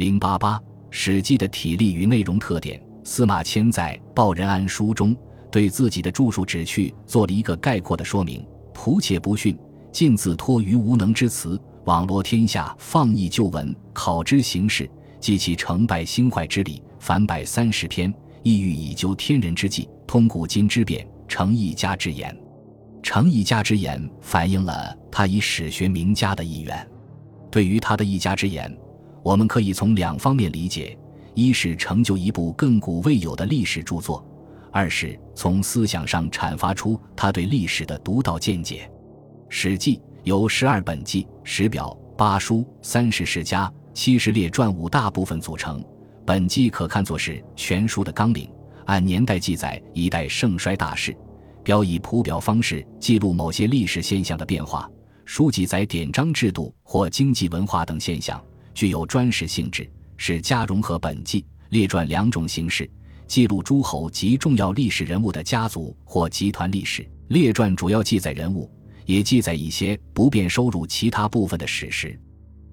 零八八《史记》的体例与内容特点。司马迁在《报任安书》中对自己的著述旨趣做了一个概括的说明：仆且不逊，尽自托于无能之词，网罗天下，放逸旧文，考之形事，记其成败兴坏之理，凡百三十篇，意欲以究天人之际，通古今之变，成一家之言。成一家之言反映了他以史学名家的意愿。对于他的一家之言，我们可以从两方面理解。一是成就一部亘古未有的历史著作，二是从思想上阐发出他对历史的独到见解。《史记》由十二本纪、十表、八书、三十世家、七十列传五大部分组成。本纪可看作是全书的纲领，按年代记载一代盛衰大事；表以谱表方式记录某些历史现象的变化；书记载典章制度或经济文化等现象，具有专时性质。是家融合本纪列传两种形式，记录诸侯及重要历史人物的家族或集团历史。列传主要记载人物，也记载一些不便收入其他部分的史实。《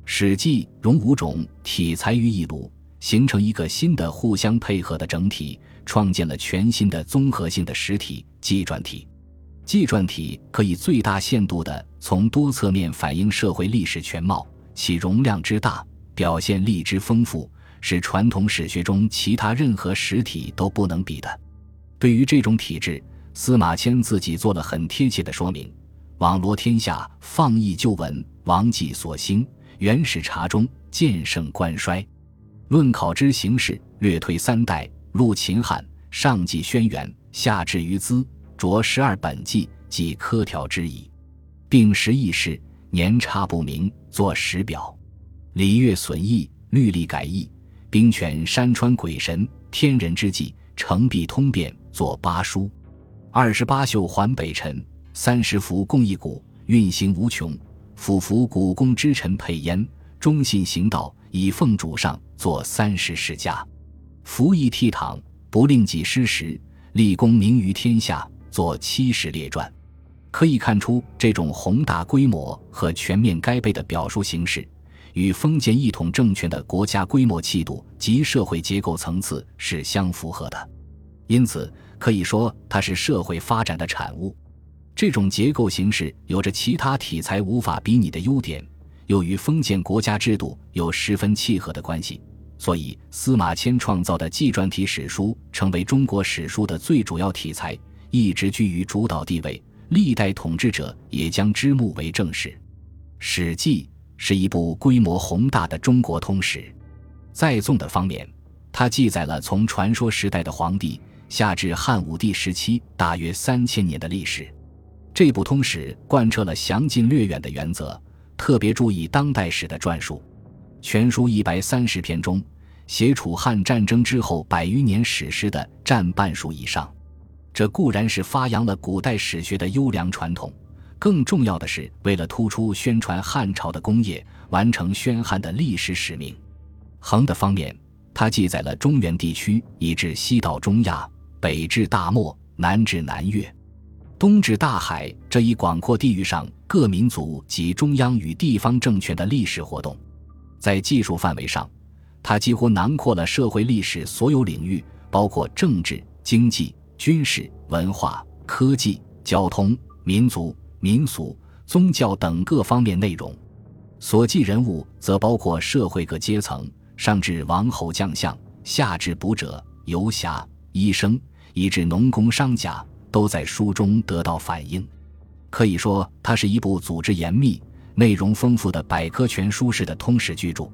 史记》融五种体裁于一炉，形成一个新的互相配合的整体，创建了全新的综合性的实体——纪传体。纪传体可以最大限度地从多侧面反映社会历史全貌，其容量之大。表现力之丰富，是传统史学中其他任何实体都不能比的。对于这种体制，司马迁自己做了很贴切的说明：网罗天下，放逸旧闻，王纪所兴，元始察中，渐盛观衰。论考之形式，略推三代，录秦汉，上记轩辕，下至于兹，着十二本纪，即科条之矣。并实议事，年差不明，作史表。礼乐损益，律例改易，兵权山川鬼神天人之际，成必通变，作八书。二十八宿环北辰，三十幅共一毂，运行无穷。俯伏古公之臣配焉，忠信行道，以奉主上，作三十世家。服役倜傥，不令己失时，立功名于天下，作七十列传。可以看出，这种宏大规模和全面该备的表述形式。与封建一统政权的国家规模气度及社会结构层次是相符合的，因此可以说它是社会发展的产物。这种结构形式有着其他体裁无法比拟的优点，又与封建国家制度有十分契合的关系，所以司马迁创造的纪传体史书成为中国史书的最主要题材，一直居于主导地位。历代统治者也将之目为正史，《史记》。是一部规模宏大的中国通史，在纵的方面，它记载了从传说时代的黄帝下至汉武帝时期大约三千年的历史。这部通史贯彻了详近略远的原则，特别注意当代史的撰述。全书一百三十篇中，写楚汉战争之后百余年史诗的占半数以上。这固然是发扬了古代史学的优良传统。更重要的是，为了突出宣传汉朝的功业，完成宣汉的历史使命。横的方面，它记载了中原地区以至西到中亚，北至大漠，南至南越，东至大海这一广阔地域上各民族及中央与地方政权的历史活动。在技术范围上，它几乎囊括了社会历史所有领域，包括政治、经济、军事、文化、科技、交通、民族。民俗、宗教等各方面内容，所记人物则包括社会各阶层，上至王侯将相，下至捕者、游侠、医生，以至农工商贾，都在书中得到反映。可以说，它是一部组织严密、内容丰富的百科全书式的通史巨著。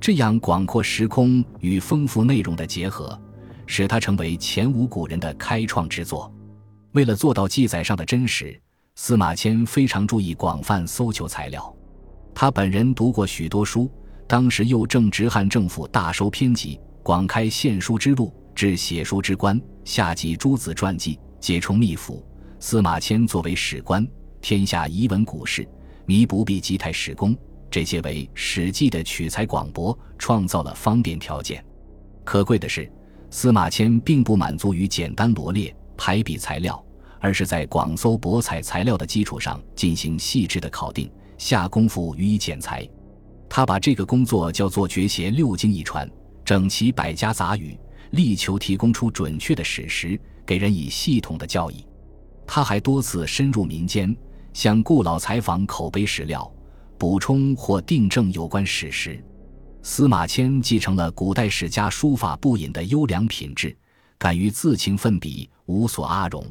这样广阔时空与丰富内容的结合，使它成为前无古人的开创之作。为了做到记载上的真实。司马迁非常注意广泛搜求材料，他本人读过许多书，当时又正值汉政府大收编辑，广开献书之路，至写书之官，下集诸子传记，皆充秘府。司马迁作为史官，天下遗文古事，弥不必及太史公，这些为《史记》的取材广博创造了方便条件。可贵的是，司马迁并不满足于简单罗列排比材料。而是在广搜博采材料的基础上进行细致的考定，下功夫予以剪裁。他把这个工作叫做绝学六经一传，整齐百家杂语，力求提供出准确的史实，给人以系统的教义。他还多次深入民间，向故老采访口碑史料，补充或订正有关史实。司马迁继承了古代史家书法不隐的优良品质，敢于自行奋笔，无所阿容。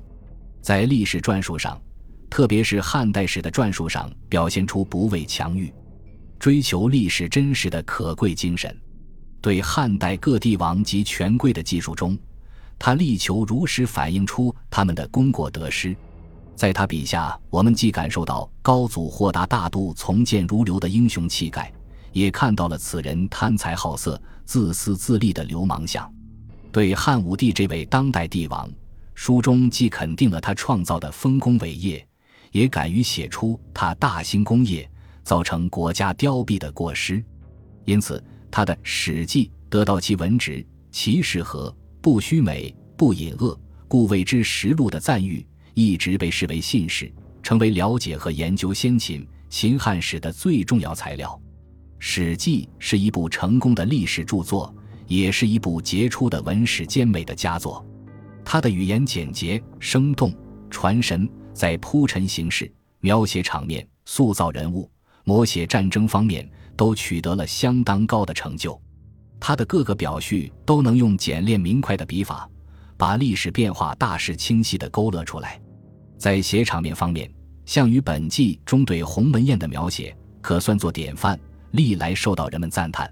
在历史传述上，特别是汉代史的传述上，表现出不畏强欲、追求历史真实的可贵精神。对汉代各帝王及权贵的记述中，他力求如实反映出他们的功过得失。在他笔下，我们既感受到高祖豁达大度、从谏如流的英雄气概，也看到了此人贪财好色、自私自利的流氓相。对汉武帝这位当代帝王，书中既肯定了他创造的丰功伟业，也敢于写出他大兴功业、造成国家凋敝的过失。因此，他的《史记》得到其文直、其实和。不虚美，不隐恶，故谓之实录的赞誉，一直被视为信史，成为了解和研究先秦、秦汉史的最重要材料。《史记》是一部成功的历史著作，也是一部杰出的文史兼美的佳作。他的语言简洁生动、传神，在铺陈形式、描写场面、塑造人物、摹写战争方面，都取得了相当高的成就。他的各个表叙都能用简练明快的笔法，把历史变化大势清晰地勾勒出来。在写场面方面，《项羽本纪》中对鸿门宴的描写可算作典范，历来受到人们赞叹。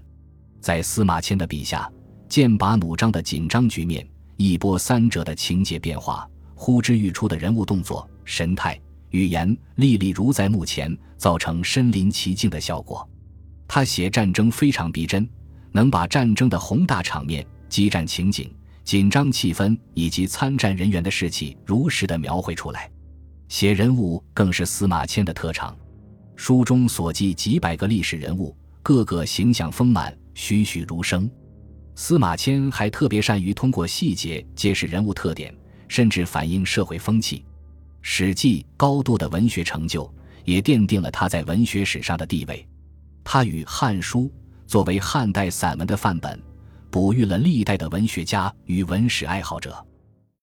在司马迁的笔下，剑拔弩张的紧张局面，一波三折的情节变化，呼之欲出的人物动作、神态、语言，历历如在目前，造成身临其境的效果。他写战争非常逼真。能把战争的宏大场面、激战情景、紧张气氛以及参战人员的士气如实的描绘出来，写人物更是司马迁的特长。书中所记几百个历史人物，个个形象丰满、栩栩如生。司马迁还特别善于通过细节揭示人物特点，甚至反映社会风气。《史记》高度的文学成就，也奠定了他在文学史上的地位。他与《汉书》。作为汉代散文的范本，哺育了历代的文学家与文史爱好者。